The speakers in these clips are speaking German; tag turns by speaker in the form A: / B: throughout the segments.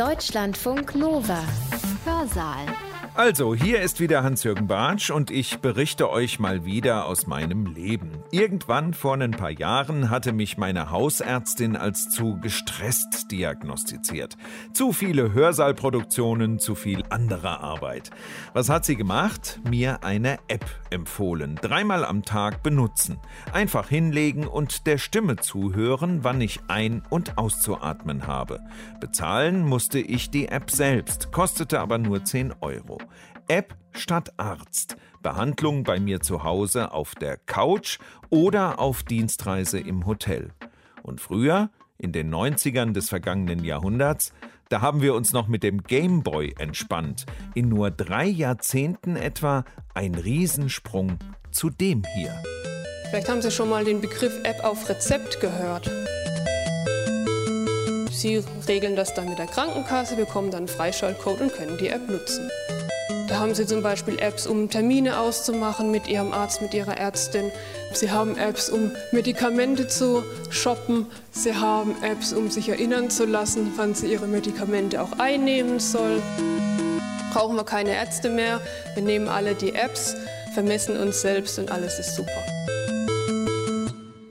A: Deutschlandfunk Nova. Hörsaal.
B: Also, hier ist wieder Hans-Jürgen Bartsch und ich berichte euch mal wieder aus meinem Leben. Irgendwann vor ein paar Jahren hatte mich meine Hausärztin als zu gestresst diagnostiziert. Zu viele Hörsaalproduktionen, zu viel andere Arbeit. Was hat sie gemacht? Mir eine App empfohlen. Dreimal am Tag benutzen. Einfach hinlegen und der Stimme zuhören, wann ich ein- und auszuatmen habe. Bezahlen musste ich die App selbst, kostete aber nur 10 Euro. App statt Arzt. Behandlung bei mir zu Hause auf der Couch oder auf Dienstreise im Hotel. Und früher, in den 90ern des vergangenen Jahrhunderts, da haben wir uns noch mit dem Gameboy entspannt. In nur drei Jahrzehnten etwa ein Riesensprung zu dem hier.
C: Vielleicht haben Sie schon mal den Begriff App auf Rezept gehört. Sie regeln das dann mit der Krankenkasse, bekommen dann einen Freischaltcode und können die App nutzen. Da haben Sie zum Beispiel Apps, um Termine auszumachen mit Ihrem Arzt, mit Ihrer Ärztin. Sie haben Apps, um Medikamente zu shoppen. Sie haben Apps, um sich erinnern zu lassen, wann Sie Ihre Medikamente auch einnehmen sollen. Brauchen wir keine Ärzte mehr. Wir nehmen alle die Apps, vermessen uns selbst und alles ist super.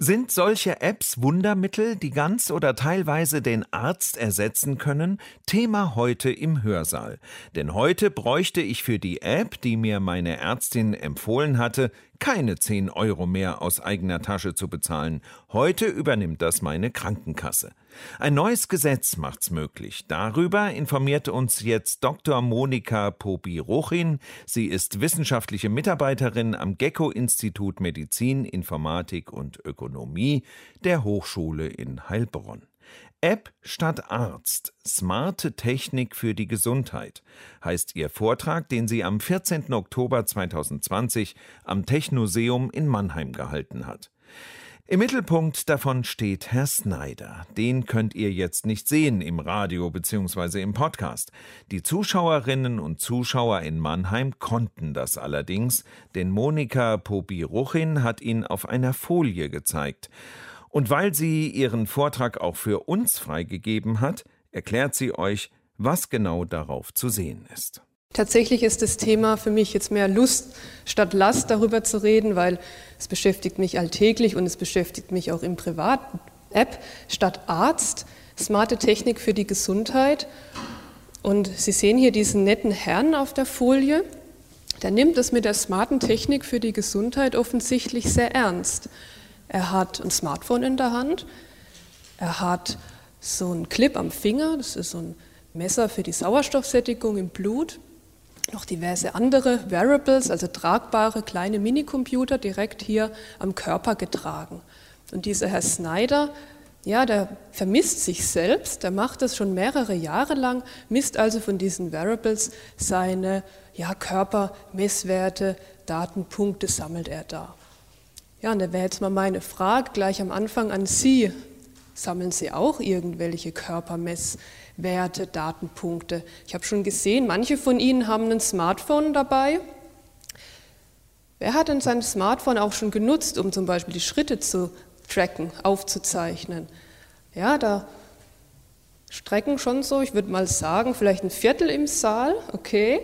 B: Sind solche Apps Wundermittel, die ganz oder teilweise den Arzt ersetzen können? Thema heute im Hörsaal. Denn heute bräuchte ich für die App, die mir meine Ärztin empfohlen hatte, keine 10 Euro mehr aus eigener Tasche zu bezahlen. Heute übernimmt das meine Krankenkasse. Ein neues Gesetz macht's möglich. Darüber informiert uns jetzt Dr. Monika Pobi-Rochin. Sie ist wissenschaftliche Mitarbeiterin am Gecko-Institut Medizin, Informatik und Ökonomie der Hochschule in Heilbronn. App statt Arzt. Smarte Technik für die Gesundheit heißt ihr Vortrag, den sie am 14. Oktober 2020 am Technoseum in Mannheim gehalten hat. Im Mittelpunkt davon steht Herr Snyder. Den könnt ihr jetzt nicht sehen im Radio bzw. im Podcast. Die Zuschauerinnen und Zuschauer in Mannheim konnten das allerdings, denn Monika Pobi-Ruchin hat ihn auf einer Folie gezeigt. Und weil sie ihren Vortrag auch für uns freigegeben hat, erklärt sie euch, was genau darauf zu sehen ist.
C: Tatsächlich ist das Thema für mich jetzt mehr Lust statt Last darüber zu reden, weil es beschäftigt mich alltäglich und es beschäftigt mich auch im Privat-App statt Arzt. Smarte Technik für die Gesundheit. Und Sie sehen hier diesen netten Herrn auf der Folie. Der nimmt es mit der smarten Technik für die Gesundheit offensichtlich sehr ernst. Er hat ein Smartphone in der Hand. Er hat so einen Clip am Finger. Das ist so ein Messer für die Sauerstoffsättigung im Blut. Noch diverse andere Wearables, also tragbare kleine Minicomputer, direkt hier am Körper getragen. Und dieser Herr Snyder, ja, der vermisst sich selbst, der macht das schon mehrere Jahre lang, misst also von diesen Wearables seine ja, Körpermesswerte, Datenpunkte sammelt er da. Ja, und da wäre jetzt mal meine Frage gleich am Anfang an Sie. Sammeln Sie auch irgendwelche Körpermesswerte, Datenpunkte? Ich habe schon gesehen, manche von Ihnen haben ein Smartphone dabei. Wer hat denn sein Smartphone auch schon genutzt, um zum Beispiel die Schritte zu tracken, aufzuzeichnen? Ja, da strecken schon so, ich würde mal sagen, vielleicht ein Viertel im Saal, okay.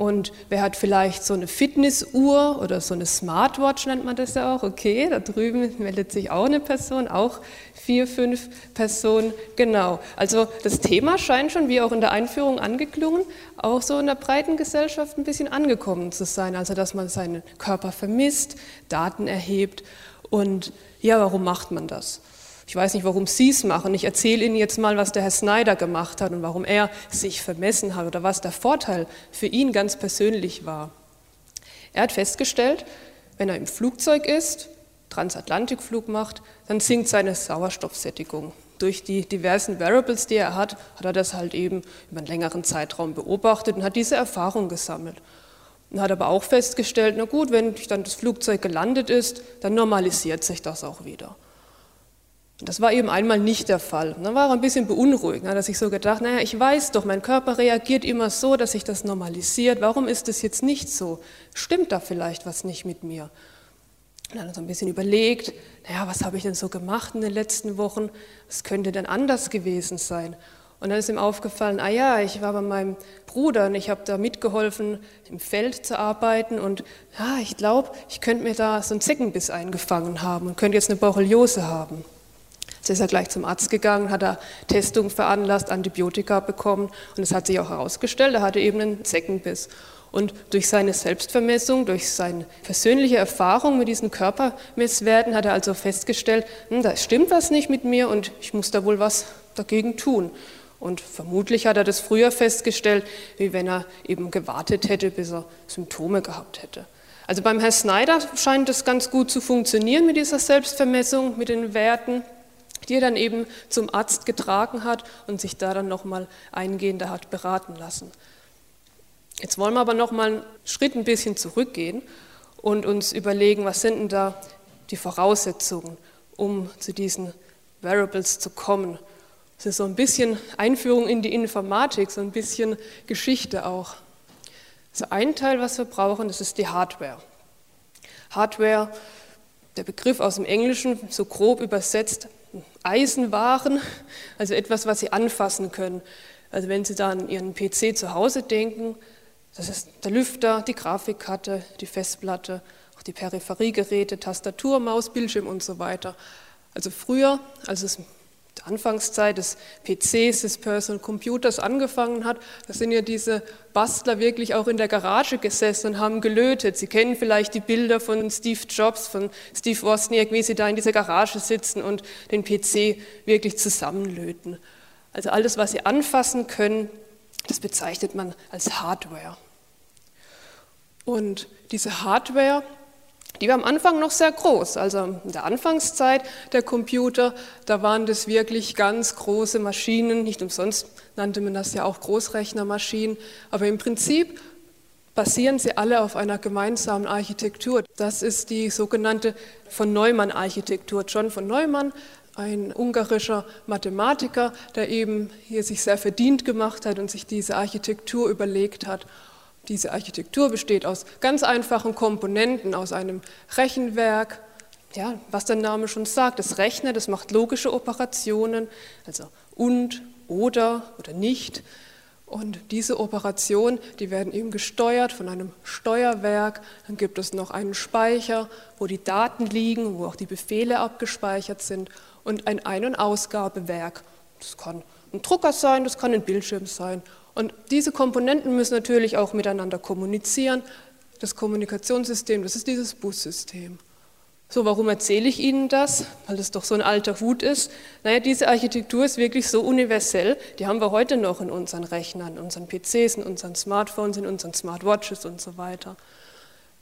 C: Und wer hat vielleicht so eine Fitnessuhr oder so eine Smartwatch, nennt man das ja auch, okay, da drüben meldet sich auch eine Person, auch vier, fünf Personen, genau. Also das Thema scheint schon, wie auch in der Einführung angeklungen, auch so in der breiten Gesellschaft ein bisschen angekommen zu sein, also dass man seinen Körper vermisst, Daten erhebt und ja, warum macht man das? Ich weiß nicht, warum Sie es machen. Ich erzähle Ihnen jetzt mal, was der Herr Snyder gemacht hat und warum er sich vermessen hat oder was der Vorteil für ihn ganz persönlich war. Er hat festgestellt, wenn er im Flugzeug ist, Transatlantikflug macht, dann sinkt seine Sauerstoffsättigung. Durch die diversen Variables, die er hat, hat er das halt eben über einen längeren Zeitraum beobachtet und hat diese Erfahrung gesammelt. Und hat aber auch festgestellt, na gut, wenn dann das Flugzeug gelandet ist, dann normalisiert sich das auch wieder. Das war eben einmal nicht der Fall. Dann war er ein bisschen hat er sich so gedacht, naja, ich weiß doch, mein Körper reagiert immer so, dass sich das normalisiert. Warum ist es jetzt nicht so? Stimmt da vielleicht was nicht mit mir? Und dann so ein bisschen überlegt, naja, was habe ich denn so gemacht in den letzten Wochen? Was könnte denn anders gewesen sein? Und dann ist ihm aufgefallen, ah ja, ich war bei meinem Bruder und ich habe da mitgeholfen, im Feld zu arbeiten und ja, ich glaube, ich könnte mir da so einen Zeckenbiss eingefangen haben und könnte jetzt eine Borreliose haben. Jetzt ist er gleich zum Arzt gegangen, hat er Testung veranlasst, Antibiotika bekommen und es hat sich auch herausgestellt, er hatte eben einen Zeckenbiss. Und durch seine Selbstvermessung, durch seine persönliche Erfahrung mit diesen Körpermesswerten hat er also festgestellt, hm, da stimmt was nicht mit mir und ich muss da wohl was dagegen tun. Und vermutlich hat er das früher festgestellt, wie wenn er eben gewartet hätte, bis er Symptome gehabt hätte. Also beim Herrn Snyder scheint es ganz gut zu funktionieren mit dieser Selbstvermessung, mit den Werten, die er dann eben zum Arzt getragen hat und sich da dann nochmal eingehender hat beraten lassen. Jetzt wollen wir aber nochmal einen Schritt ein bisschen zurückgehen und uns überlegen, was sind denn da die Voraussetzungen, um zu diesen Variables zu kommen es ist so ein bisschen Einführung in die Informatik, so ein bisschen Geschichte auch. So ein Teil, was wir brauchen, das ist die Hardware. Hardware, der Begriff aus dem Englischen, so grob übersetzt, Eisenwaren, also etwas, was Sie anfassen können. Also wenn Sie da an Ihren PC zu Hause denken, das ist der Lüfter, die Grafikkarte, die Festplatte, auch die Peripheriegeräte, Tastatur, Maus, Bildschirm und so weiter. Also früher, als es der Anfangszeit des PCs, des Personal Computers angefangen hat, da sind ja diese Bastler wirklich auch in der Garage gesessen und haben gelötet. Sie kennen vielleicht die Bilder von Steve Jobs, von Steve Wozniak, wie sie da in dieser Garage sitzen und den PC wirklich zusammenlöten. Also alles, was sie anfassen können, das bezeichnet man als Hardware. Und diese Hardware, die war am Anfang noch sehr groß. Also in der Anfangszeit der Computer, da waren das wirklich ganz große Maschinen. Nicht umsonst nannte man das ja auch Großrechnermaschinen. Aber im Prinzip basieren sie alle auf einer gemeinsamen Architektur. Das ist die sogenannte von Neumann-Architektur. John von Neumann, ein ungarischer Mathematiker, der eben hier sich sehr verdient gemacht hat und sich diese Architektur überlegt hat. Diese Architektur besteht aus ganz einfachen Komponenten, aus einem Rechenwerk, ja, was der Name schon sagt, das Rechner, das macht logische Operationen, also und, oder oder nicht. Und diese Operationen, die werden eben gesteuert von einem Steuerwerk. Dann gibt es noch einen Speicher, wo die Daten liegen, wo auch die Befehle abgespeichert sind und ein Ein- und Ausgabewerk. Das kann ein Drucker sein, das kann ein Bildschirm sein und diese Komponenten müssen natürlich auch miteinander kommunizieren. Das Kommunikationssystem, das ist dieses Bussystem. So, warum erzähle ich Ihnen das? Weil das doch so ein alter Hut ist. Naja, diese Architektur ist wirklich so universell, die haben wir heute noch in unseren Rechnern, in unseren PCs, in unseren Smartphones, in unseren Smartwatches und so weiter.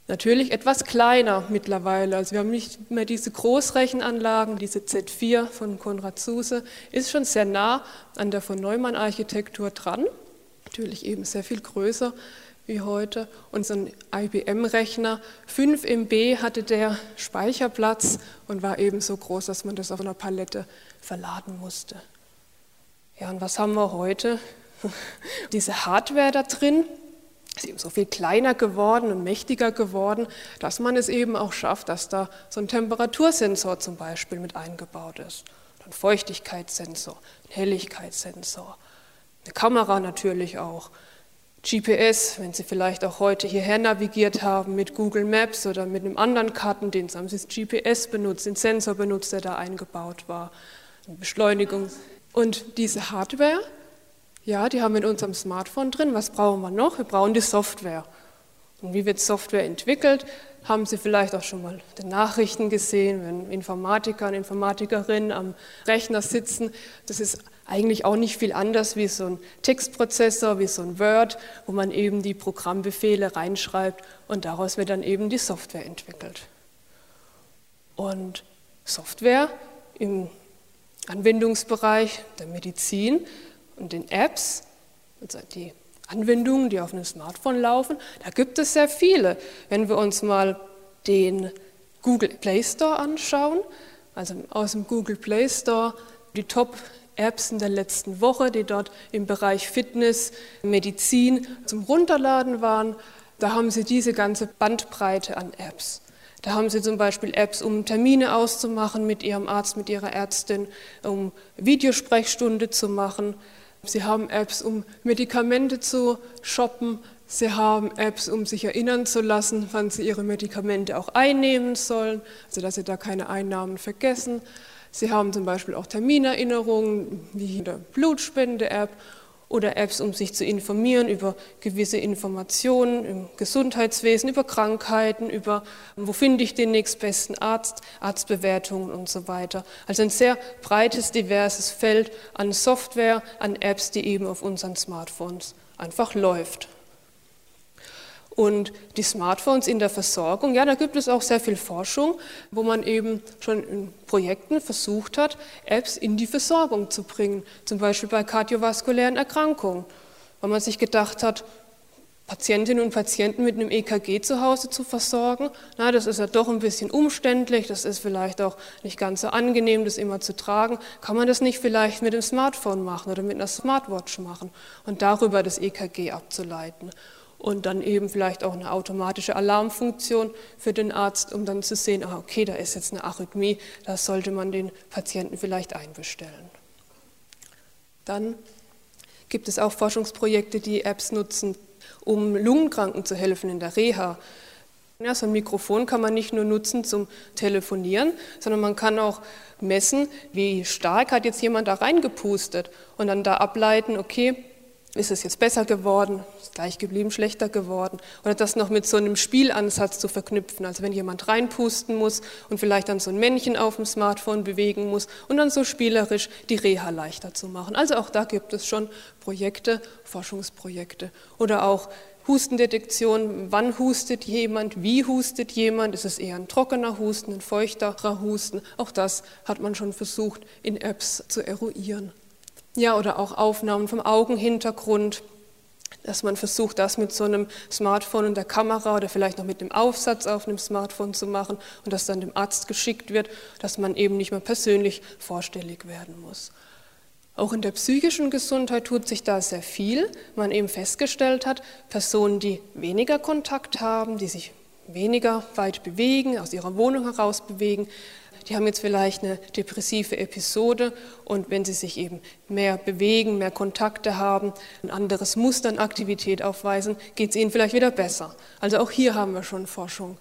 C: Natürlich etwas kleiner mittlerweile. Also wir haben nicht mehr diese Großrechenanlagen, diese Z4 von Konrad Zuse, ist schon sehr nah an der von Neumann Architektur dran natürlich eben sehr viel größer wie heute. Und IBM-Rechner, 5 MB hatte der Speicherplatz und war eben so groß, dass man das auf einer Palette verladen musste. Ja, und was haben wir heute? Diese Hardware da drin ist eben so viel kleiner geworden und mächtiger geworden, dass man es eben auch schafft, dass da so ein Temperatursensor zum Beispiel mit eingebaut ist, ein Feuchtigkeitssensor, ein Helligkeitssensor eine Kamera natürlich auch. GPS, wenn Sie vielleicht auch heute hierher navigiert haben mit Google Maps oder mit einem anderen Kartendienst, haben Sie das GPS benutzt, den Sensor benutzt, der da eingebaut war, eine Beschleunigung. Und diese Hardware, ja, die haben wir in unserem Smartphone drin. Was brauchen wir noch? Wir brauchen die Software. Und wie wird Software entwickelt? Haben Sie vielleicht auch schon mal den Nachrichten gesehen, wenn Informatiker und Informatikerinnen am Rechner sitzen. Das ist eigentlich auch nicht viel anders wie so ein Textprozessor, wie so ein Word, wo man eben die Programmbefehle reinschreibt und daraus wird dann eben die Software entwickelt. Und Software im Anwendungsbereich der Medizin und den Apps, also die Anwendungen, die auf einem Smartphone laufen, da gibt es sehr viele. Wenn wir uns mal den Google Play Store anschauen, also aus dem Google Play Store die Top Apps in der letzten Woche, die dort im Bereich Fitness, Medizin zum Runterladen waren. Da haben Sie diese ganze Bandbreite an Apps. Da haben Sie zum Beispiel Apps, um Termine auszumachen mit Ihrem Arzt, mit Ihrer Ärztin, um Videosprechstunde zu machen. Sie haben Apps, um Medikamente zu shoppen. Sie haben Apps, um sich erinnern zu lassen, wann Sie Ihre Medikamente auch einnehmen sollen, also dass Sie da keine Einnahmen vergessen. Sie haben zum Beispiel auch Terminerinnerungen wie in der Blutspende-App oder Apps, um sich zu informieren über gewisse Informationen im Gesundheitswesen, über Krankheiten, über wo finde ich den nächstbesten Arzt, Arztbewertungen und so weiter. Also ein sehr breites, diverses Feld an Software, an Apps, die eben auf unseren Smartphones einfach läuft. Und die Smartphones in der Versorgung, ja, da gibt es auch sehr viel Forschung, wo man eben schon in Projekten versucht hat, Apps in die Versorgung zu bringen, zum Beispiel bei kardiovaskulären Erkrankungen, weil man sich gedacht hat, Patientinnen und Patienten mit einem EKG zu Hause zu versorgen, na, das ist ja doch ein bisschen umständlich, das ist vielleicht auch nicht ganz so angenehm, das immer zu tragen. Kann man das nicht vielleicht mit dem Smartphone machen oder mit einer Smartwatch machen und darüber das EKG abzuleiten? Und dann eben vielleicht auch eine automatische Alarmfunktion für den Arzt, um dann zu sehen, ah, okay, da ist jetzt eine Arrhythmie, da sollte man den Patienten vielleicht einbestellen. Dann gibt es auch Forschungsprojekte, die Apps nutzen, um Lungenkranken zu helfen in der Reha. Ja, so ein Mikrofon kann man nicht nur nutzen zum Telefonieren, sondern man kann auch messen, wie stark hat jetzt jemand da reingepustet und dann da ableiten, okay, ist es jetzt besser geworden, ist gleich geblieben, schlechter geworden? Oder das noch mit so einem Spielansatz zu verknüpfen, also wenn jemand reinpusten muss und vielleicht dann so ein Männchen auf dem Smartphone bewegen muss und dann so spielerisch die Reha leichter zu machen. Also auch da gibt es schon Projekte, Forschungsprojekte. Oder auch Hustendetektion, wann hustet jemand, wie hustet jemand, ist es eher ein trockener Husten, ein feuchterer Husten, auch das hat man schon versucht in Apps zu eruieren. Ja, oder auch Aufnahmen vom Augenhintergrund, dass man versucht, das mit so einem Smartphone und der Kamera oder vielleicht noch mit dem Aufsatz auf einem Smartphone zu machen und das dann dem Arzt geschickt wird, dass man eben nicht mehr persönlich vorstellig werden muss. Auch in der psychischen Gesundheit tut sich da sehr viel. Man eben festgestellt hat, Personen, die weniger Kontakt haben, die sich weniger weit bewegen, aus ihrer Wohnung heraus bewegen, die haben jetzt vielleicht eine depressive Episode und wenn sie sich eben mehr bewegen, mehr Kontakte haben, ein anderes Muster an Aktivität aufweisen, geht es ihnen vielleicht wieder besser. Also auch hier haben wir schon Forschung.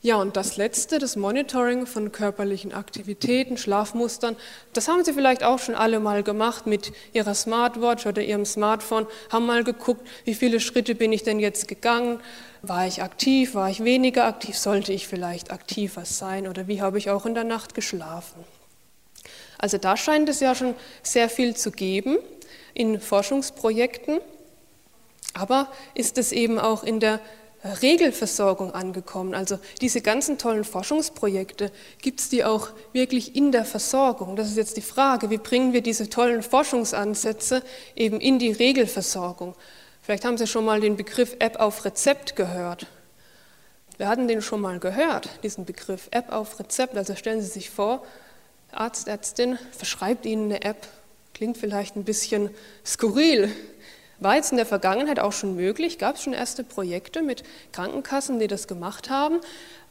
C: Ja, und das Letzte, das Monitoring von körperlichen Aktivitäten, Schlafmustern, das haben Sie vielleicht auch schon alle mal gemacht mit Ihrer Smartwatch oder Ihrem Smartphone, haben mal geguckt, wie viele Schritte bin ich denn jetzt gegangen, war ich aktiv, war ich weniger aktiv, sollte ich vielleicht aktiver sein oder wie habe ich auch in der Nacht geschlafen. Also da scheint es ja schon sehr viel zu geben in Forschungsprojekten, aber ist es eben auch in der Regelversorgung angekommen. Also diese ganzen tollen Forschungsprojekte, gibt es die auch wirklich in der Versorgung? Das ist jetzt die Frage, wie bringen wir diese tollen Forschungsansätze eben in die Regelversorgung? Vielleicht haben Sie schon mal den Begriff App auf Rezept gehört. Wir hatten den schon mal gehört, diesen Begriff App auf Rezept. Also stellen Sie sich vor, Arzt, Ärztin verschreibt Ihnen eine App. Klingt vielleicht ein bisschen skurril, war jetzt in der Vergangenheit auch schon möglich, gab es schon erste Projekte mit Krankenkassen, die das gemacht haben,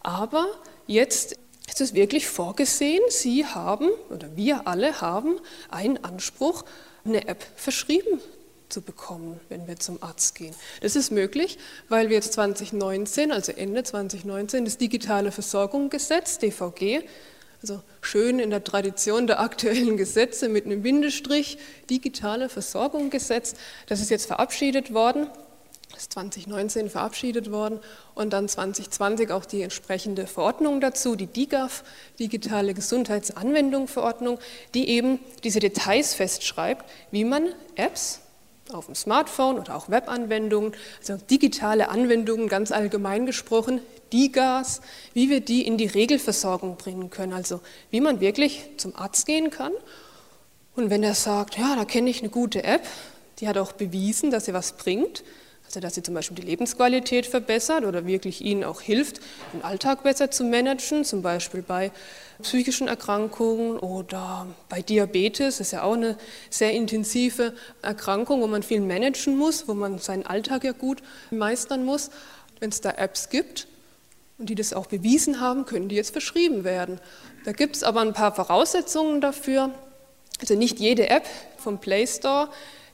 C: aber jetzt ist es wirklich vorgesehen, Sie haben oder wir alle haben einen Anspruch, eine App verschrieben zu bekommen, wenn wir zum Arzt gehen. Das ist möglich, weil wir jetzt 2019, also Ende 2019, das digitale Versorgungsgesetz, DVG, also schön in der Tradition der aktuellen Gesetze mit einem Bindestrich, digitale Versorgung gesetzt. Das ist jetzt verabschiedet worden, ist 2019 verabschiedet worden und dann 2020 auch die entsprechende Verordnung dazu, die DIGAF, Digitale Gesundheitsanwendung Verordnung, die eben diese Details festschreibt, wie man Apps auf dem Smartphone oder auch Webanwendungen, also digitale Anwendungen ganz allgemein gesprochen, die Gas, wie wir die in die Regelversorgung bringen können. Also wie man wirklich zum Arzt gehen kann und wenn er sagt, ja, da kenne ich eine gute App, die hat auch bewiesen, dass sie was bringt, also dass sie zum Beispiel die Lebensqualität verbessert oder wirklich ihnen auch hilft, den Alltag besser zu managen, zum Beispiel bei psychischen Erkrankungen oder bei Diabetes, das ist ja auch eine sehr intensive Erkrankung, wo man viel managen muss, wo man seinen Alltag ja gut meistern muss. Wenn es da Apps gibt, und die das auch bewiesen haben, können die jetzt verschrieben werden. Da gibt es aber ein paar Voraussetzungen dafür. Also nicht jede App vom Play Store,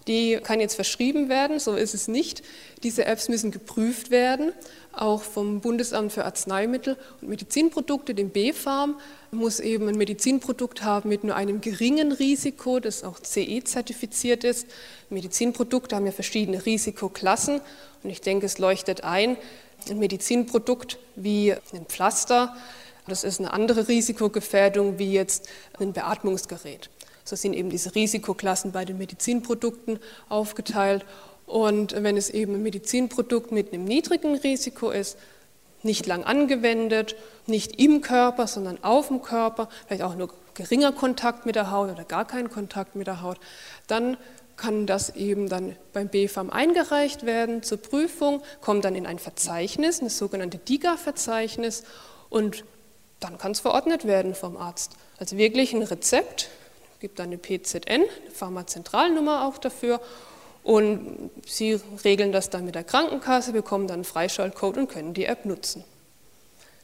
C: die kann jetzt verschrieben werden, so ist es nicht. Diese Apps müssen geprüft werden, auch vom Bundesamt für Arzneimittel und Medizinprodukte, dem BfArM, muss eben ein Medizinprodukt haben mit nur einem geringen Risiko, das auch CE-zertifiziert ist. Medizinprodukte haben ja verschiedene Risikoklassen und ich denke, es leuchtet ein, ein Medizinprodukt wie ein Pflaster, das ist eine andere Risikogefährdung wie jetzt ein Beatmungsgerät. So sind eben diese Risikoklassen bei den Medizinprodukten aufgeteilt. Und wenn es eben ein Medizinprodukt mit einem niedrigen Risiko ist, nicht lang angewendet, nicht im Körper, sondern auf dem Körper, vielleicht auch nur geringer Kontakt mit der Haut oder gar kein Kontakt mit der Haut, dann kann das eben dann beim BfArM eingereicht werden zur Prüfung, kommt dann in ein Verzeichnis, das sogenannte DIGA-Verzeichnis und dann kann es verordnet werden vom Arzt. Also wirklich ein Rezept gibt dann eine PZN, eine Pharmazentralnummer auch dafür. Und Sie regeln das dann mit der Krankenkasse, bekommen dann einen Freischaltcode und können die App nutzen.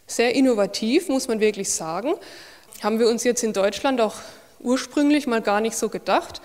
C: Sehr innovativ, muss man wirklich sagen. Haben wir uns jetzt in Deutschland auch ursprünglich mal gar nicht so gedacht,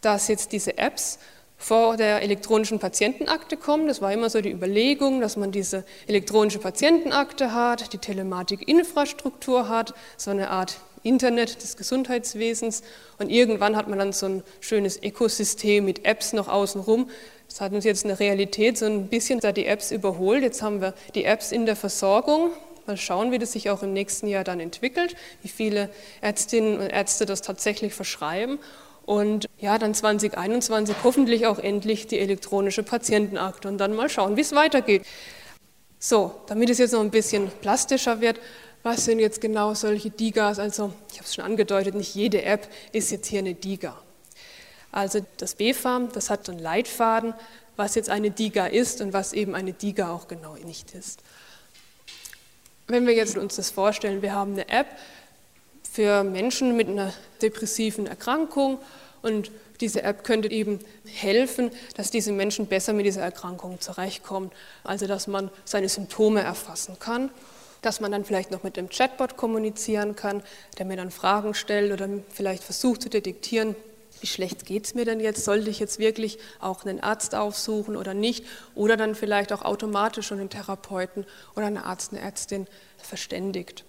C: dass jetzt diese Apps vor der elektronischen Patientenakte kommen. Das war immer so die Überlegung, dass man diese elektronische Patientenakte hat, die Telematikinfrastruktur hat, so eine Art Internet des Gesundheitswesens und irgendwann hat man dann so ein schönes Ökosystem mit Apps noch außenrum. Das hat uns jetzt eine Realität so ein bisschen da die Apps überholt. Jetzt haben wir die Apps in der Versorgung. Mal schauen, wie das sich auch im nächsten Jahr dann entwickelt, wie viele Ärztinnen und Ärzte das tatsächlich verschreiben. Und ja, dann 2021 hoffentlich auch endlich die elektronische Patientenakte und dann mal schauen, wie es weitergeht. So, damit es jetzt noch ein bisschen plastischer wird, was sind jetzt genau solche Digas? Also, ich habe es schon angedeutet, nicht jede App ist jetzt hier eine Diga. Also das BfArM, das hat einen Leitfaden, was jetzt eine Diga ist und was eben eine Diga auch genau nicht ist. Wenn wir jetzt uns das vorstellen, wir haben eine App für Menschen mit einer depressiven Erkrankung und diese App könnte eben helfen, dass diese Menschen besser mit dieser Erkrankung zurechtkommen, also dass man seine Symptome erfassen kann dass man dann vielleicht noch mit dem Chatbot kommunizieren kann, der mir dann Fragen stellt oder vielleicht versucht zu detektieren, wie schlecht geht es mir denn jetzt? Sollte ich jetzt wirklich auch einen Arzt aufsuchen oder nicht? Oder dann vielleicht auch automatisch schon einen Therapeuten oder einen Arzt, eine Ärztin verständigt.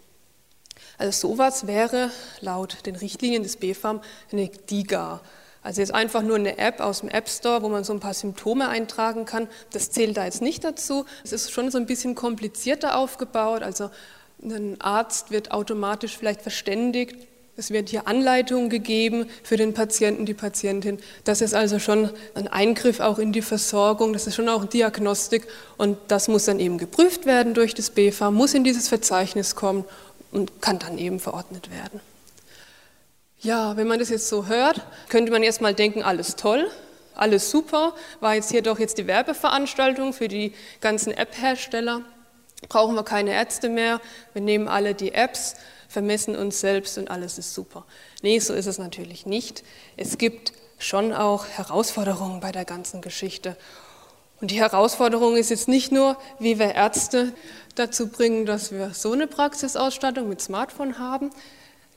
C: Also sowas wäre laut den Richtlinien des BfArM eine DIGA. Also jetzt einfach nur eine App aus dem App Store, wo man so ein paar Symptome eintragen kann, das zählt da jetzt nicht dazu. Es ist schon so ein bisschen komplizierter aufgebaut. Also ein Arzt wird automatisch vielleicht verständigt. Es wird hier Anleitungen gegeben für den Patienten, die Patientin. Das ist also schon ein Eingriff auch in die Versorgung, das ist schon auch Diagnostik und das muss dann eben geprüft werden durch das BFA, muss in dieses Verzeichnis kommen und kann dann eben verordnet werden. Ja, wenn man das jetzt so hört, könnte man erstmal denken, alles toll, alles super, war jetzt hier doch jetzt die Werbeveranstaltung für die ganzen App-Hersteller. Brauchen wir keine Ärzte mehr, wir nehmen alle die Apps, vermessen uns selbst und alles ist super. Nee, so ist es natürlich nicht. Es gibt schon auch Herausforderungen bei der ganzen Geschichte. Und die Herausforderung ist jetzt nicht nur, wie wir Ärzte dazu bringen, dass wir so eine Praxisausstattung mit Smartphone haben,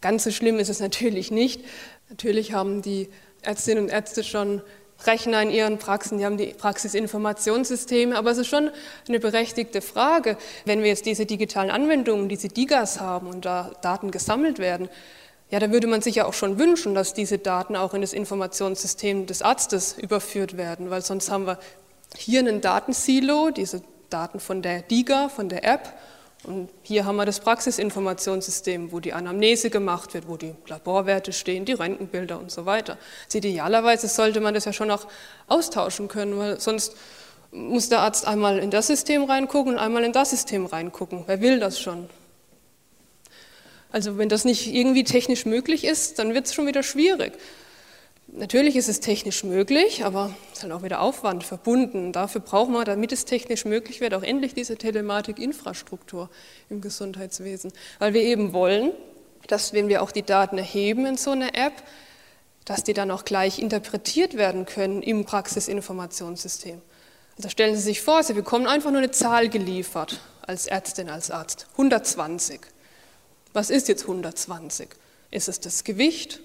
C: Ganz so schlimm ist es natürlich nicht. Natürlich haben die Ärztinnen und Ärzte schon Rechner in ihren Praxen, die haben die Praxisinformationssysteme, aber es ist schon eine berechtigte Frage, wenn wir jetzt diese digitalen Anwendungen, diese DIGAs haben und da Daten gesammelt werden, ja, da würde man sich ja auch schon wünschen, dass diese Daten auch in das Informationssystem des Arztes überführt werden, weil sonst haben wir hier einen Datensilo, diese Daten von der DIGA, von der App, und hier haben wir das Praxisinformationssystem, wo die Anamnese gemacht wird, wo die Laborwerte stehen, die Röntgenbilder und so weiter. Also idealerweise sollte man das ja schon auch austauschen können, weil sonst muss der Arzt einmal in das System reingucken und einmal in das System reingucken. Wer will das schon? Also wenn das nicht irgendwie technisch möglich ist, dann wird es schon wieder schwierig. Natürlich ist es technisch möglich, aber es ist halt auch wieder Aufwand verbunden. Dafür brauchen wir, damit es technisch möglich wird, auch endlich diese Telematikinfrastruktur im Gesundheitswesen. Weil wir eben wollen, dass wenn wir auch die Daten erheben in so einer App, dass die dann auch gleich interpretiert werden können im Praxisinformationssystem. Also stellen Sie sich vor, Sie bekommen einfach nur eine Zahl geliefert als Ärztin, als Arzt. 120. Was ist jetzt 120? Ist es das Gewicht?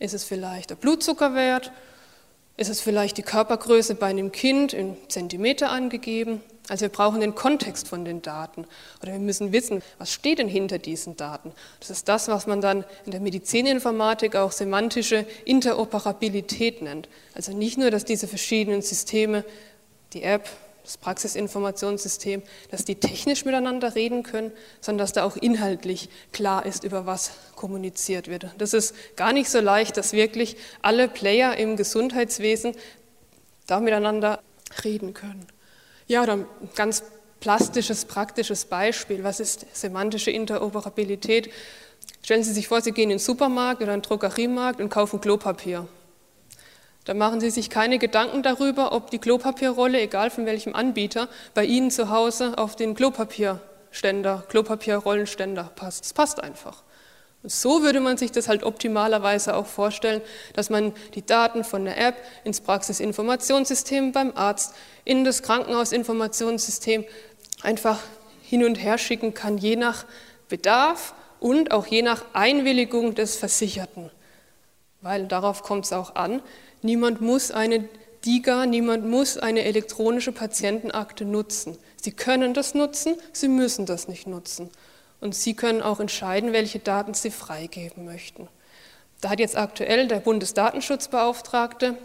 C: Ist es vielleicht der Blutzuckerwert? ist es vielleicht die Körpergröße bei einem Kind in Zentimeter angegeben. Also wir brauchen den Kontext von den Daten oder wir müssen wissen, was steht denn hinter diesen Daten. Das ist das, was man dann in der Medizininformatik auch semantische Interoperabilität nennt. Also nicht nur, dass diese verschiedenen Systeme, die App, das Praxisinformationssystem, dass die technisch miteinander reden können, sondern dass da auch inhaltlich klar ist, über was kommuniziert wird. Das ist gar nicht so leicht, dass wirklich alle Player im Gesundheitswesen da miteinander reden können. Ja, ein ganz plastisches, praktisches Beispiel. Was ist semantische Interoperabilität? Stellen Sie sich vor, Sie gehen in den Supermarkt oder in den Drogeriemarkt und kaufen Klopapier. Da machen Sie sich keine Gedanken darüber, ob die Klopapierrolle, egal von welchem Anbieter, bei Ihnen zu Hause auf den Klopapierständer, Klopapierrollenständer passt. Es passt einfach. Und so würde man sich das halt optimalerweise auch vorstellen, dass man die Daten von der App ins Praxisinformationssystem beim Arzt, in das Krankenhausinformationssystem einfach hin und her schicken kann, je nach Bedarf und auch je nach Einwilligung des Versicherten. Weil darauf kommt es auch an, Niemand muss eine DIGA, niemand muss eine elektronische Patientenakte nutzen. Sie können das nutzen, Sie müssen das nicht nutzen. Und Sie können auch entscheiden, welche Daten Sie freigeben möchten. Da hat jetzt aktuell der Bundesdatenschutzbeauftragte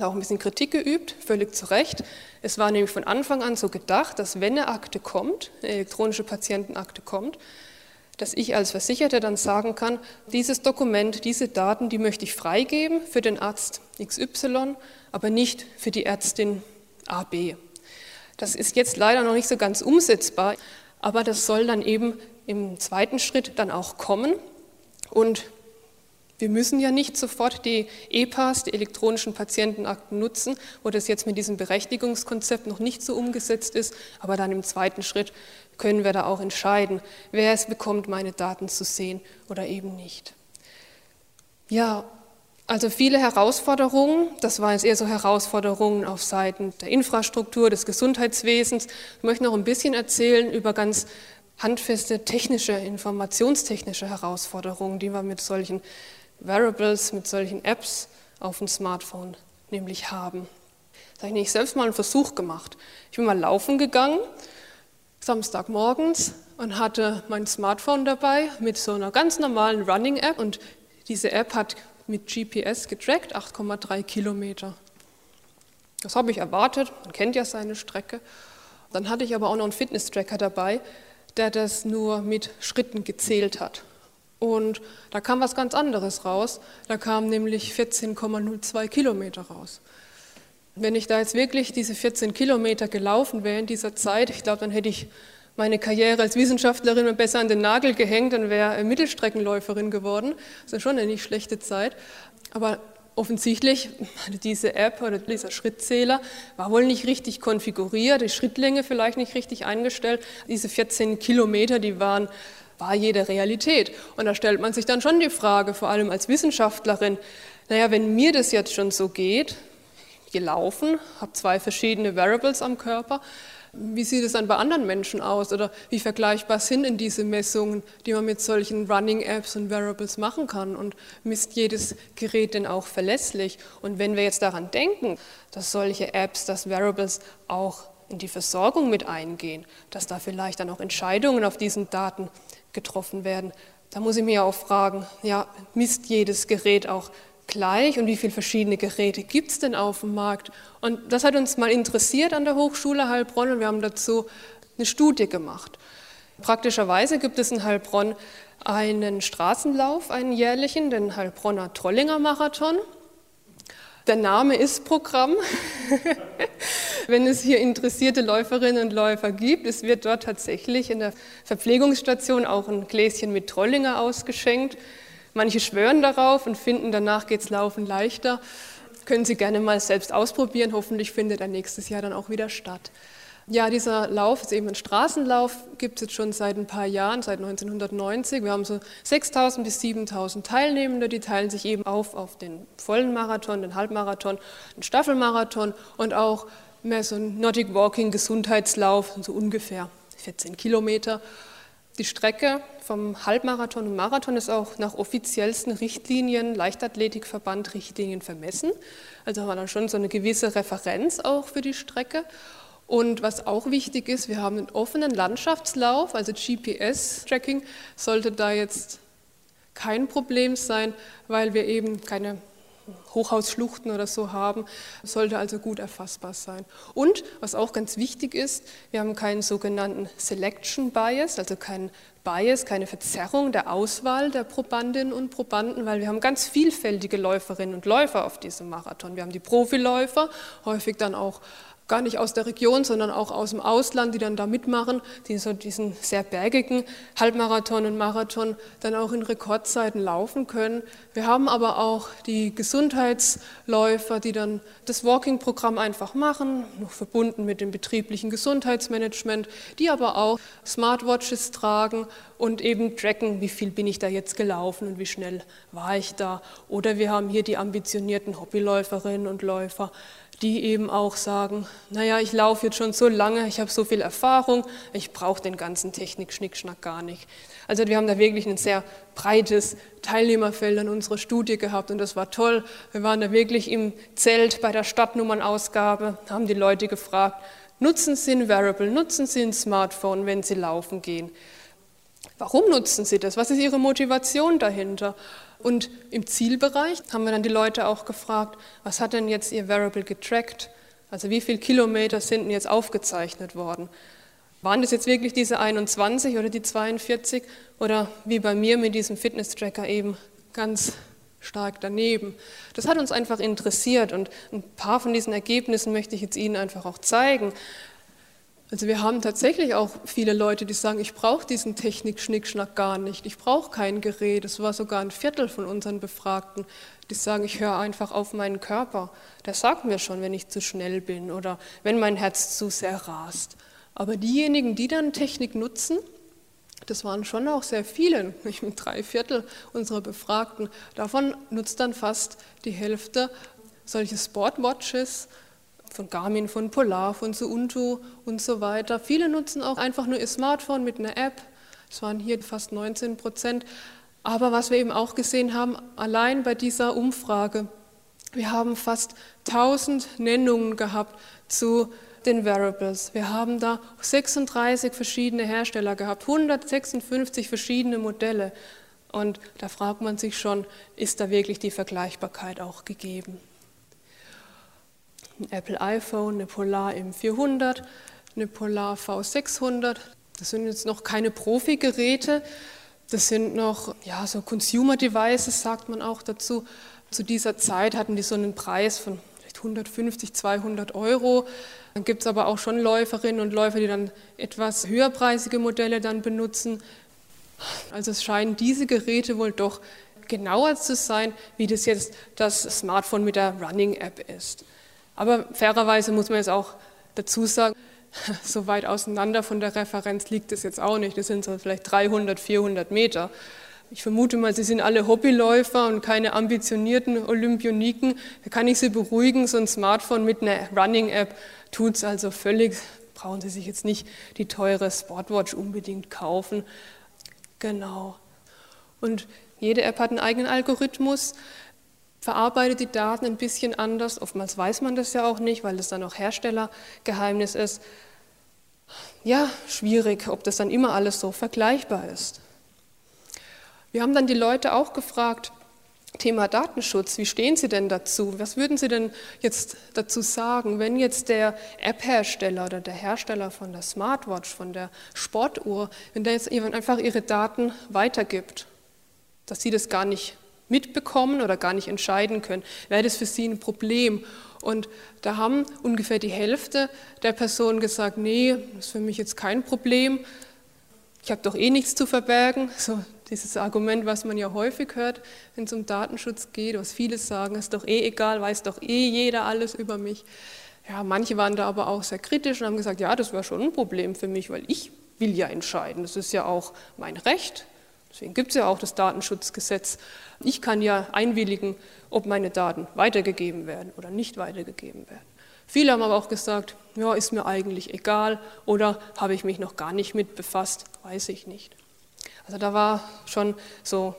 C: auch ein bisschen Kritik geübt, völlig zu Recht. Es war nämlich von Anfang an so gedacht, dass wenn eine Akte kommt, eine elektronische Patientenakte kommt, dass ich als Versicherter dann sagen kann, dieses Dokument, diese Daten, die möchte ich freigeben für den Arzt XY, aber nicht für die Ärztin AB. Das ist jetzt leider noch nicht so ganz umsetzbar, aber das soll dann eben im zweiten Schritt dann auch kommen. Und wir müssen ja nicht sofort die EPAs, die elektronischen Patientenakten nutzen, wo das jetzt mit diesem Berechtigungskonzept noch nicht so umgesetzt ist, aber dann im zweiten Schritt können wir da auch entscheiden, wer es bekommt, meine Daten zu sehen oder eben nicht. Ja, also viele Herausforderungen, das waren jetzt eher so Herausforderungen auf Seiten der Infrastruktur, des Gesundheitswesens. Ich möchte noch ein bisschen erzählen über ganz handfeste technische, informationstechnische Herausforderungen, die wir mit solchen Wearables, mit solchen Apps auf dem Smartphone nämlich haben. Da habe ich selbst mal einen Versuch gemacht. Ich bin mal laufen gegangen, Samstagmorgens, und hatte mein Smartphone dabei mit so einer ganz normalen Running-App. Und diese App hat mit GPS getrackt, 8,3 Kilometer. Das habe ich erwartet, man kennt ja seine Strecke. Dann hatte ich aber auch noch einen Fitness-Tracker dabei, der das nur mit Schritten gezählt hat. Und da kam was ganz anderes raus. Da kamen nämlich 14,02 Kilometer raus. Wenn ich da jetzt wirklich diese 14 Kilometer gelaufen wäre in dieser Zeit, ich glaube, dann hätte ich meine Karriere als Wissenschaftlerin besser an den Nagel gehängt und wäre Mittelstreckenläuferin geworden. Das ist schon eine nicht schlechte Zeit. Aber offensichtlich, diese App oder dieser Schrittzähler war wohl nicht richtig konfiguriert, die Schrittlänge vielleicht nicht richtig eingestellt. Diese 14 Kilometer, die waren war jede Realität. Und da stellt man sich dann schon die Frage, vor allem als Wissenschaftlerin, naja, wenn mir das jetzt schon so geht, gelaufen, habe zwei verschiedene Variables am Körper, wie sieht es dann bei anderen Menschen aus oder wie vergleichbar sind denn diese Messungen, die man mit solchen Running-Apps und Variables machen kann und misst jedes Gerät denn auch verlässlich? Und wenn wir jetzt daran denken, dass solche Apps, dass Variables auch in die Versorgung mit eingehen, dass da vielleicht dann auch Entscheidungen auf diesen Daten getroffen werden. Da muss ich mir auch fragen, ja, misst jedes Gerät auch gleich und wie viele verschiedene Geräte gibt es denn auf dem Markt? Und das hat uns mal interessiert an der Hochschule Heilbronn und wir haben dazu eine Studie gemacht. Praktischerweise gibt es in Heilbronn einen Straßenlauf, einen jährlichen, den Heilbronner Trollinger Marathon. Der Name ist Programm. Wenn es hier interessierte Läuferinnen und Läufer gibt, es wird dort tatsächlich in der Verpflegungsstation auch ein Gläschen mit Trollinger ausgeschenkt. Manche schwören darauf und finden, danach geht's Laufen leichter. Können Sie gerne mal selbst ausprobieren. Hoffentlich findet er nächstes Jahr dann auch wieder statt. Ja, dieser Lauf ist eben ein Straßenlauf, gibt es jetzt schon seit ein paar Jahren, seit 1990. Wir haben so 6.000 bis 7.000 Teilnehmende, die teilen sich eben auf auf den vollen Marathon, den Halbmarathon, den Staffelmarathon und auch mehr so ein Nordic Walking Gesundheitslauf, so ungefähr 14 Kilometer. Die Strecke vom Halbmarathon und Marathon ist auch nach offiziellsten Richtlinien, Leichtathletikverband Richtlinien vermessen. Also haben wir dann schon so eine gewisse Referenz auch für die Strecke. Und was auch wichtig ist, wir haben einen offenen Landschaftslauf, also GPS-Tracking sollte da jetzt kein Problem sein, weil wir eben keine Hochhausschluchten oder so haben, sollte also gut erfassbar sein. Und was auch ganz wichtig ist, wir haben keinen sogenannten Selection Bias, also keinen Bias, keine Verzerrung der Auswahl der Probandinnen und Probanden, weil wir haben ganz vielfältige Läuferinnen und Läufer auf diesem Marathon. Wir haben die Profiläufer, häufig dann auch gar nicht aus der Region, sondern auch aus dem Ausland, die dann da mitmachen, die so diesen sehr bergigen Halbmarathon und Marathon dann auch in Rekordzeiten laufen können. Wir haben aber auch die Gesundheitsläufer, die dann das Walking-Programm einfach machen, noch verbunden mit dem betrieblichen Gesundheitsmanagement, die aber auch Smartwatches tragen und eben tracken, wie viel bin ich da jetzt gelaufen und wie schnell war ich da. Oder wir haben hier die ambitionierten Hobbyläuferinnen und Läufer, die eben auch sagen, naja, ich laufe jetzt schon so lange, ich habe so viel Erfahrung, ich brauche den ganzen Technik-Schnickschnack gar nicht. Also wir haben da wirklich ein sehr breites Teilnehmerfeld in unserer Studie gehabt und das war toll. Wir waren da wirklich im Zelt bei der Stadtnummernausgabe, haben die Leute gefragt, nutzen Sie ein Wearable, nutzen Sie ein Smartphone, wenn Sie laufen gehen. Warum nutzen Sie das? Was ist Ihre Motivation dahinter? Und im Zielbereich haben wir dann die Leute auch gefragt, was hat denn jetzt Ihr Variable getrackt? Also wie viele Kilometer sind denn jetzt aufgezeichnet worden? Waren das jetzt wirklich diese 21 oder die 42 oder wie bei mir mit diesem Fitness-Tracker eben ganz stark daneben? Das hat uns einfach interessiert und ein paar von diesen Ergebnissen möchte ich jetzt Ihnen einfach auch zeigen. Also wir haben tatsächlich auch viele Leute, die sagen, ich brauche diesen Technik-Schnickschnack gar nicht, ich brauche kein Gerät. Das war sogar ein Viertel von unseren Befragten, die sagen, ich höre einfach auf meinen Körper. Der sagt mir schon, wenn ich zu schnell bin oder wenn mein Herz zu sehr rast. Aber diejenigen, die dann Technik nutzen, das waren schon auch sehr viele, drei Viertel unserer Befragten. Davon nutzt dann fast die Hälfte solche Sportwatches, von Garmin, von Polar, von Suunto und so weiter. Viele nutzen auch einfach nur ihr Smartphone mit einer App. Das waren hier fast 19 Prozent. Aber was wir eben auch gesehen haben, allein bei dieser Umfrage, wir haben fast 1000 Nennungen gehabt zu den Wearables. Wir haben da 36 verschiedene Hersteller gehabt, 156 verschiedene Modelle. Und da fragt man sich schon, ist da wirklich die Vergleichbarkeit auch gegeben? Ein Apple iPhone, eine Polar M400, eine Polar V600. Das sind jetzt noch keine Profi-Geräte, das sind noch ja, so Consumer Devices, sagt man auch dazu. Zu dieser Zeit hatten die so einen Preis von 150, 200 Euro. Dann gibt es aber auch schon Läuferinnen und Läufer, die dann etwas höherpreisige Modelle dann benutzen. Also es scheinen diese Geräte wohl doch genauer zu sein, wie das jetzt das Smartphone mit der Running App ist. Aber fairerweise muss man jetzt auch dazu sagen, so weit auseinander von der Referenz liegt es jetzt auch nicht. Das sind so vielleicht 300, 400 Meter. Ich vermute mal, Sie sind alle Hobbyläufer und keine ambitionierten Olympioniken. Da kann ich Sie beruhigen, so ein Smartphone mit einer Running-App tut es also völlig. Brauchen Sie sich jetzt nicht die teure Sportwatch unbedingt kaufen. Genau. Und jede App hat einen eigenen Algorithmus verarbeitet die Daten ein bisschen anders. Oftmals weiß man das ja auch nicht, weil das dann auch Herstellergeheimnis ist. Ja, schwierig, ob das dann immer alles so vergleichbar ist. Wir haben dann die Leute auch gefragt, Thema Datenschutz, wie stehen Sie denn dazu? Was würden Sie denn jetzt dazu sagen, wenn jetzt der App-Hersteller oder der Hersteller von der Smartwatch, von der Sportuhr, wenn der jetzt einfach ihre Daten weitergibt, dass Sie das gar nicht mitbekommen oder gar nicht entscheiden können, wäre das für sie ein Problem. Und da haben ungefähr die Hälfte der Personen gesagt, nee, das ist für mich jetzt kein Problem. Ich habe doch eh nichts zu verbergen. So dieses Argument, was man ja häufig hört, wenn es um Datenschutz geht, was viele sagen, ist doch eh egal, weiß doch eh jeder alles über mich. Ja, manche waren da aber auch sehr kritisch und haben gesagt, ja, das wäre schon ein Problem für mich, weil ich will ja entscheiden. Das ist ja auch mein Recht. Deswegen gibt es ja auch das Datenschutzgesetz. Ich kann ja einwilligen, ob meine Daten weitergegeben werden oder nicht weitergegeben werden. Viele haben aber auch gesagt, ja, ist mir eigentlich egal oder habe ich mich noch gar nicht mit befasst, weiß ich nicht. Also da war schon so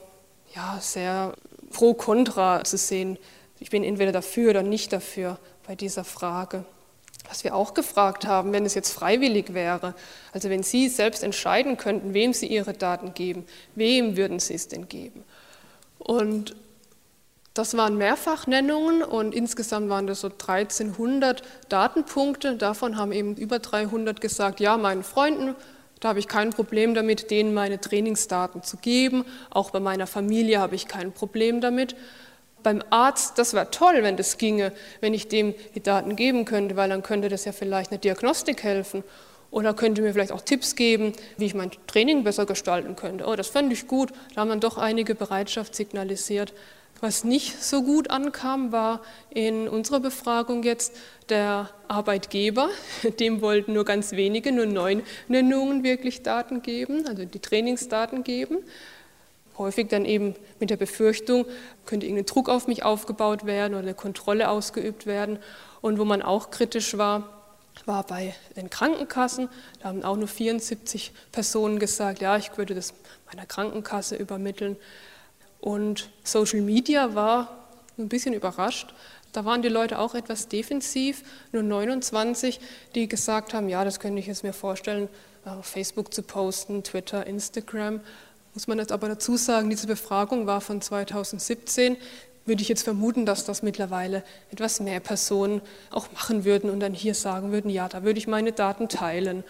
C: ja, sehr pro-kontra zu sehen. Ich bin entweder dafür oder nicht dafür bei dieser Frage. Was wir auch gefragt haben, wenn es jetzt freiwillig wäre, also wenn Sie selbst entscheiden könnten, wem Sie Ihre Daten geben, wem würden Sie es denn geben? Und das waren Mehrfachnennungen und insgesamt waren das so 1300 Datenpunkte. Davon haben eben über 300 gesagt, ja, meinen Freunden, da habe ich kein Problem damit, denen meine Trainingsdaten zu geben. Auch bei meiner Familie habe ich kein Problem damit. Beim Arzt, das wäre toll, wenn das ginge, wenn ich dem die Daten geben könnte, weil dann könnte das ja vielleicht eine Diagnostik helfen oder könnte mir vielleicht auch Tipps geben, wie ich mein Training besser gestalten könnte. Oh, das fände ich gut. Da haben dann doch einige Bereitschaft signalisiert. Was nicht so gut ankam, war in unserer Befragung jetzt der Arbeitgeber. Dem wollten nur ganz wenige, nur neun Nennungen wirklich Daten geben, also die Trainingsdaten geben. Häufig dann eben mit der Befürchtung, könnte irgendein Druck auf mich aufgebaut werden oder eine Kontrolle ausgeübt werden. Und wo man auch kritisch war, war bei den Krankenkassen. Da haben auch nur 74 Personen gesagt, ja, ich würde das meiner Krankenkasse übermitteln. Und Social Media war ein bisschen überrascht. Da waren die Leute auch etwas defensiv, nur 29, die gesagt haben, ja, das könnte ich jetzt mir vorstellen, auf Facebook zu posten, Twitter, Instagram. Muss man jetzt aber dazu sagen, diese Befragung war von 2017. Würde ich jetzt vermuten, dass das mittlerweile etwas mehr Personen auch machen würden und dann hier sagen würden, ja, da würde ich meine Daten teilen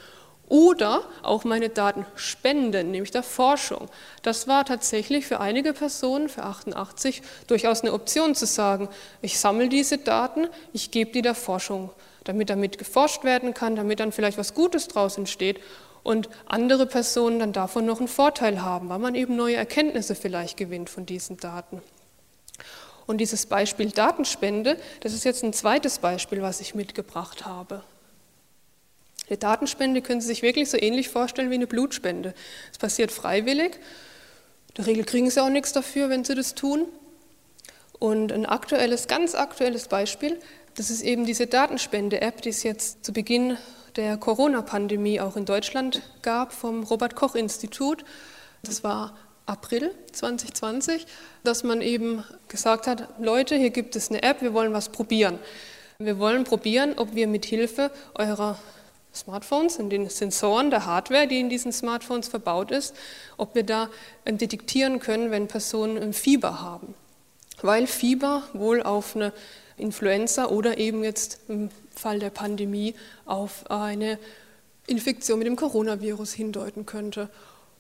C: oder auch meine Daten spenden, nämlich der Forschung. Das war tatsächlich für einige Personen, für 88, durchaus eine Option zu sagen, ich sammle diese Daten, ich gebe die der Forschung, damit damit geforscht werden kann, damit dann vielleicht was Gutes draus entsteht und andere Personen dann davon noch einen Vorteil haben, weil man eben neue Erkenntnisse vielleicht gewinnt von diesen Daten. Und dieses Beispiel Datenspende, das ist jetzt ein zweites Beispiel, was ich mitgebracht habe. Eine Datenspende können Sie sich wirklich so ähnlich vorstellen wie eine Blutspende. Es passiert freiwillig. In der Regel kriegen Sie auch nichts dafür, wenn Sie das tun. Und ein aktuelles, ganz aktuelles Beispiel, das ist eben diese Datenspende-App, die es jetzt zu Beginn der Corona-Pandemie auch in Deutschland gab vom Robert Koch Institut. Das war April 2020, dass man eben gesagt hat, Leute, hier gibt es eine App, wir wollen was probieren. Wir wollen probieren, ob wir mit Hilfe eurer Smartphones und den Sensoren der Hardware, die in diesen Smartphones verbaut ist, ob wir da ähm, detektieren können, wenn Personen ein Fieber haben. Weil Fieber wohl auf eine Influenza oder eben jetzt im Fall der Pandemie auf eine Infektion mit dem Coronavirus hindeuten könnte.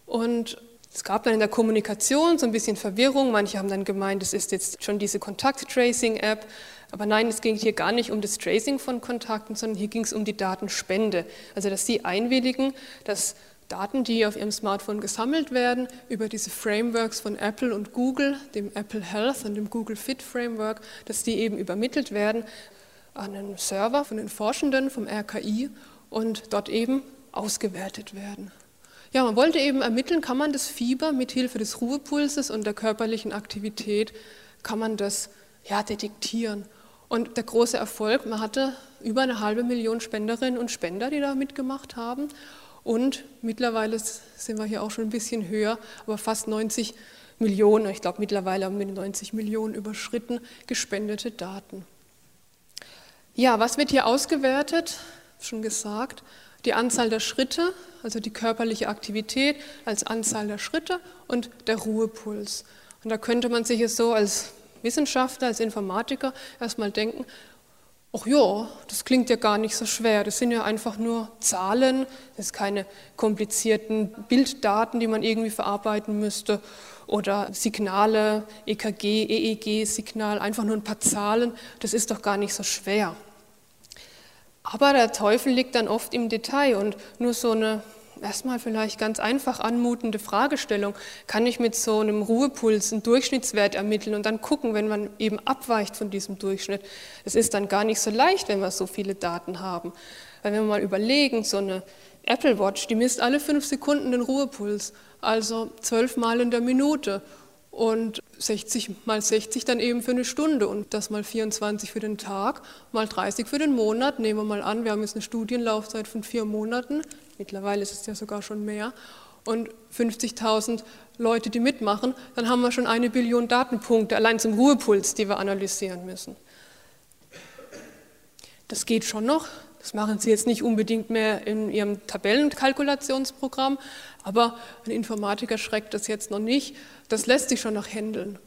C: Und es gab dann in der Kommunikation so ein bisschen Verwirrung. Manche haben dann gemeint, es ist jetzt schon diese Kontakt-Tracing-App. Aber nein, es ging hier gar nicht um das Tracing von Kontakten, sondern hier ging es um die Datenspende. Also, dass Sie einwilligen, dass Daten, die auf Ihrem Smartphone gesammelt werden, über diese Frameworks von Apple und Google, dem Apple Health und dem Google Fit Framework, dass die eben übermittelt werden an einen Server von den Forschenden vom RKI und dort eben ausgewertet werden. Ja, man wollte eben ermitteln, kann man das Fieber mit Hilfe des Ruhepulses und der körperlichen Aktivität, kann man das ja, detektieren. Und der große Erfolg, man hatte über eine halbe Million Spenderinnen und Spender, die da mitgemacht haben. Und mittlerweile sind wir hier auch schon ein bisschen höher, aber fast 90 Millionen, ich glaube mittlerweile haben wir 90 Millionen überschritten, gespendete Daten. Ja, was wird hier ausgewertet? Schon gesagt, die Anzahl der Schritte, also die körperliche Aktivität als Anzahl der Schritte und der Ruhepuls. Und da könnte man sich es so als Wissenschaftler, als Informatiker erstmal denken, ach ja, das klingt ja gar nicht so schwer. Das sind ja einfach nur Zahlen, das sind keine komplizierten Bilddaten, die man irgendwie verarbeiten müsste oder Signale, EKG, EEG-Signal, einfach nur ein paar Zahlen. Das ist doch gar nicht so schwer. Aber der Teufel liegt dann oft im Detail und nur so eine erstmal vielleicht ganz einfach anmutende Fragestellung, kann ich mit so einem Ruhepuls einen Durchschnittswert ermitteln und dann gucken, wenn man eben abweicht von diesem Durchschnitt. Es ist dann gar nicht so leicht, wenn wir so viele Daten haben. Weil wenn wir mal überlegen, so eine Apple Watch, die misst alle fünf Sekunden den Ruhepuls, also zwölf Mal in der Minute und 60 mal 60 dann eben für eine Stunde und das mal 24 für den Tag, mal 30 für den Monat. Nehmen wir mal an, wir haben jetzt eine Studienlaufzeit von vier Monaten, mittlerweile ist es ja sogar schon mehr. und 50.000 Leute, die mitmachen, dann haben wir schon eine Billion Datenpunkte allein zum Ruhepuls, die wir analysieren müssen. Das geht schon noch. Das machen Sie jetzt nicht unbedingt mehr in Ihrem Tabellenkalkulationsprogramm, aber ein Informatiker schreckt das jetzt noch nicht. Das lässt sich schon noch handeln.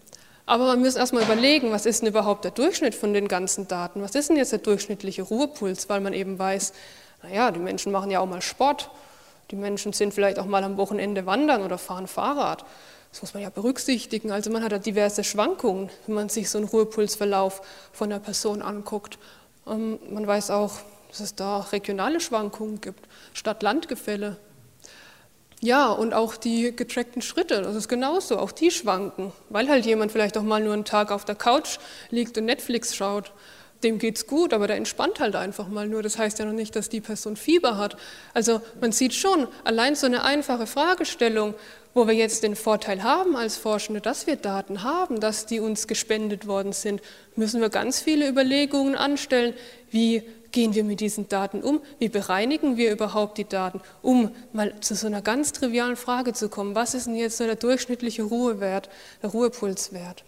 C: Aber man muss erstmal überlegen, was ist denn überhaupt der Durchschnitt von den ganzen Daten? Was ist denn jetzt der durchschnittliche Ruhepuls? Weil man eben weiß, naja, die Menschen machen ja auch mal Sport. Die Menschen sind vielleicht auch mal am Wochenende wandern oder fahren Fahrrad. Das muss man ja berücksichtigen. Also man hat ja diverse Schwankungen, wenn man sich so einen Ruhepulsverlauf von einer Person anguckt. Ähm, man weiß auch, dass es da regionale Schwankungen gibt, Stadt-Land-Gefälle. Ja, und auch die getrackten Schritte, das ist genauso, auch die schwanken, weil halt jemand vielleicht auch mal nur einen Tag auf der Couch liegt und Netflix schaut dem geht es gut, aber der entspannt halt einfach mal nur. Das heißt ja noch nicht, dass die Person Fieber hat. Also man sieht schon, allein so eine einfache Fragestellung, wo wir jetzt den Vorteil haben als Forschende, dass wir Daten haben, dass die uns gespendet worden sind, müssen wir ganz viele Überlegungen anstellen, wie gehen wir mit diesen Daten um, wie bereinigen wir überhaupt die Daten, um mal zu so einer ganz trivialen Frage zu kommen, was ist denn jetzt so der durchschnittliche Ruhewert, der Ruhepulswert?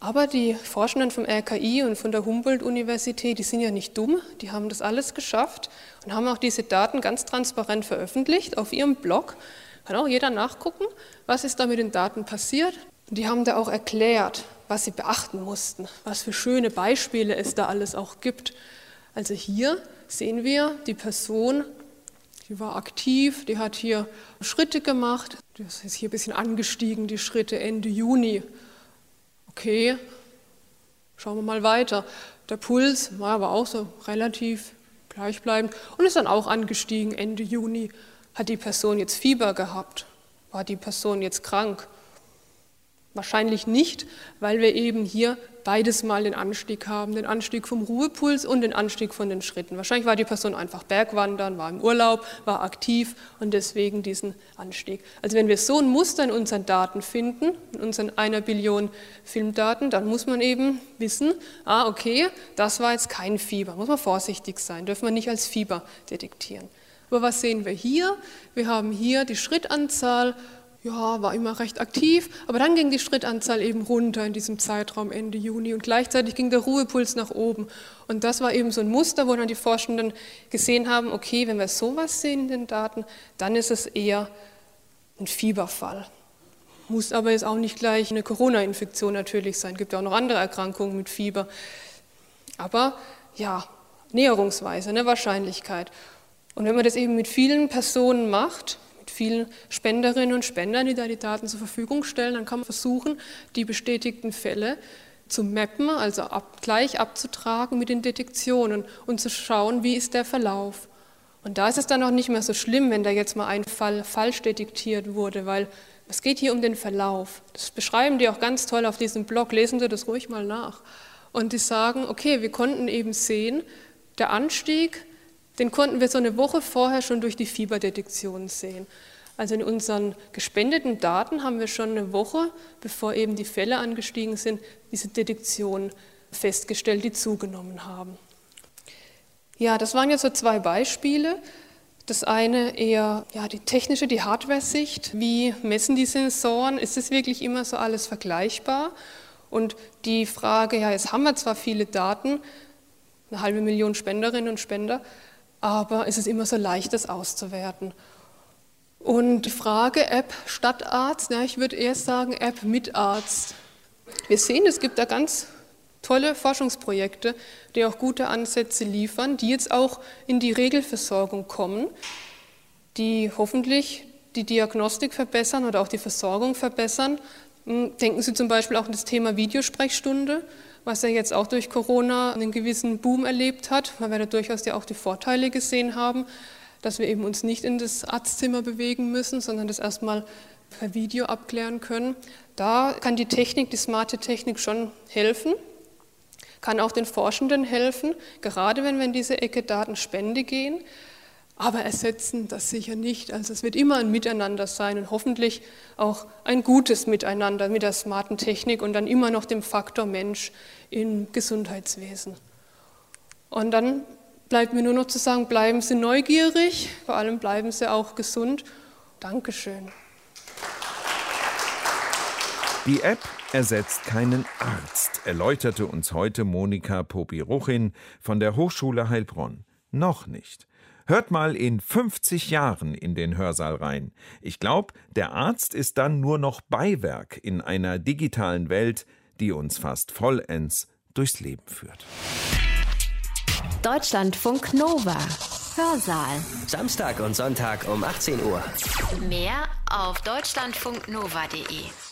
C: Aber die Forschenden vom RKI und von der Humboldt-Universität, die sind ja nicht dumm, die haben das alles geschafft und haben auch diese Daten ganz transparent veröffentlicht auf ihrem Blog. Kann auch jeder nachgucken, was ist da mit den Daten passiert. Und die haben da auch erklärt, was sie beachten mussten, was für schöne Beispiele es da alles auch gibt. Also hier sehen wir die Person, die war aktiv, die hat hier Schritte gemacht. Das ist hier ein bisschen angestiegen, die Schritte Ende Juni okay, schauen wir mal weiter. Der Puls war aber auch so relativ gleichbleibend und ist dann auch angestiegen Ende Juni. Hat die Person jetzt Fieber gehabt? War die Person jetzt krank? Wahrscheinlich nicht, weil wir eben hier beides mal den Anstieg haben, den Anstieg vom Ruhepuls und den Anstieg von den Schritten. Wahrscheinlich war die Person einfach Bergwandern, war im Urlaub, war aktiv und deswegen diesen Anstieg. Also wenn wir so ein Muster in unseren Daten finden, in unseren einer Billion Filmdaten, dann muss man eben wissen, ah okay, das war jetzt kein Fieber, muss man vorsichtig sein, dürfen wir nicht als Fieber detektieren. Aber was sehen wir hier? Wir haben hier die Schrittanzahl ja, war immer recht aktiv, aber dann ging die Schrittanzahl eben runter in diesem Zeitraum Ende Juni und gleichzeitig ging der Ruhepuls nach oben. Und das war eben so ein Muster, wo dann die Forschenden gesehen haben, okay, wenn wir sowas sehen in den Daten, dann ist es eher ein Fieberfall. Muss aber jetzt auch nicht gleich eine Corona-Infektion natürlich sein, gibt ja auch noch andere Erkrankungen mit Fieber. Aber ja, Näherungsweise, eine Wahrscheinlichkeit. Und wenn man das eben mit vielen Personen macht, vielen Spenderinnen und Spendern, die da die Daten zur Verfügung stellen. Dann kann man versuchen, die bestätigten Fälle zu mappen, also ab, gleich abzutragen mit den Detektionen und zu schauen, wie ist der Verlauf. Und da ist es dann auch nicht mehr so schlimm, wenn da jetzt mal ein Fall falsch detektiert wurde, weil es geht hier um den Verlauf. Das beschreiben die auch ganz toll auf diesem Blog, lesen Sie das ruhig mal nach. Und die sagen, okay, wir konnten eben sehen, der Anstieg den konnten wir so eine Woche vorher schon durch die Fieberdetektion sehen. Also in unseren gespendeten Daten haben wir schon eine Woche, bevor eben die Fälle angestiegen sind, diese Detektion festgestellt, die zugenommen haben. Ja, das waren jetzt so zwei Beispiele. Das eine eher ja, die technische, die Hardware-Sicht. Wie messen die Sensoren? Ist es wirklich immer so alles vergleichbar? Und die Frage, ja, jetzt haben wir zwar viele Daten, eine halbe Million Spenderinnen und Spender, aber es ist immer so leicht, das auszuwerten. Und die Frage App statt Arzt, ja, ich würde eher sagen App mit Arzt. Wir sehen, es gibt da ganz tolle Forschungsprojekte, die auch gute Ansätze liefern, die jetzt auch in die Regelversorgung kommen, die hoffentlich die Diagnostik verbessern oder auch die Versorgung verbessern. Hm, denken Sie zum Beispiel auch an das Thema Videosprechstunde was er jetzt auch durch Corona einen gewissen Boom erlebt hat, weil wir da durchaus ja auch die Vorteile gesehen haben, dass wir eben uns nicht in das Arztzimmer bewegen müssen, sondern das erstmal per Video abklären können. Da kann die Technik, die smarte Technik schon helfen, kann auch den Forschenden helfen, gerade wenn wir in diese Ecke Datenspende gehen aber ersetzen das sicher nicht. Also es wird immer ein Miteinander sein und hoffentlich auch ein gutes Miteinander mit der smarten Technik und dann immer noch dem Faktor Mensch im Gesundheitswesen. Und dann bleibt mir nur noch zu sagen, bleiben Sie neugierig, vor allem bleiben Sie auch gesund Dankeschön.
B: Die App ersetzt keinen Arzt, erläuterte uns heute Monika Popiruchin von der Hochschule Heilbronn. Noch nicht. Hört mal in 50 Jahren in den Hörsaal rein. Ich glaube, der Arzt ist dann nur noch Beiwerk in einer digitalen Welt, die uns fast vollends durchs Leben führt.
A: Deutschlandfunk Nova. Hörsaal.
D: Samstag und Sonntag um 18 Uhr.
A: Mehr auf deutschlandfunknova.de.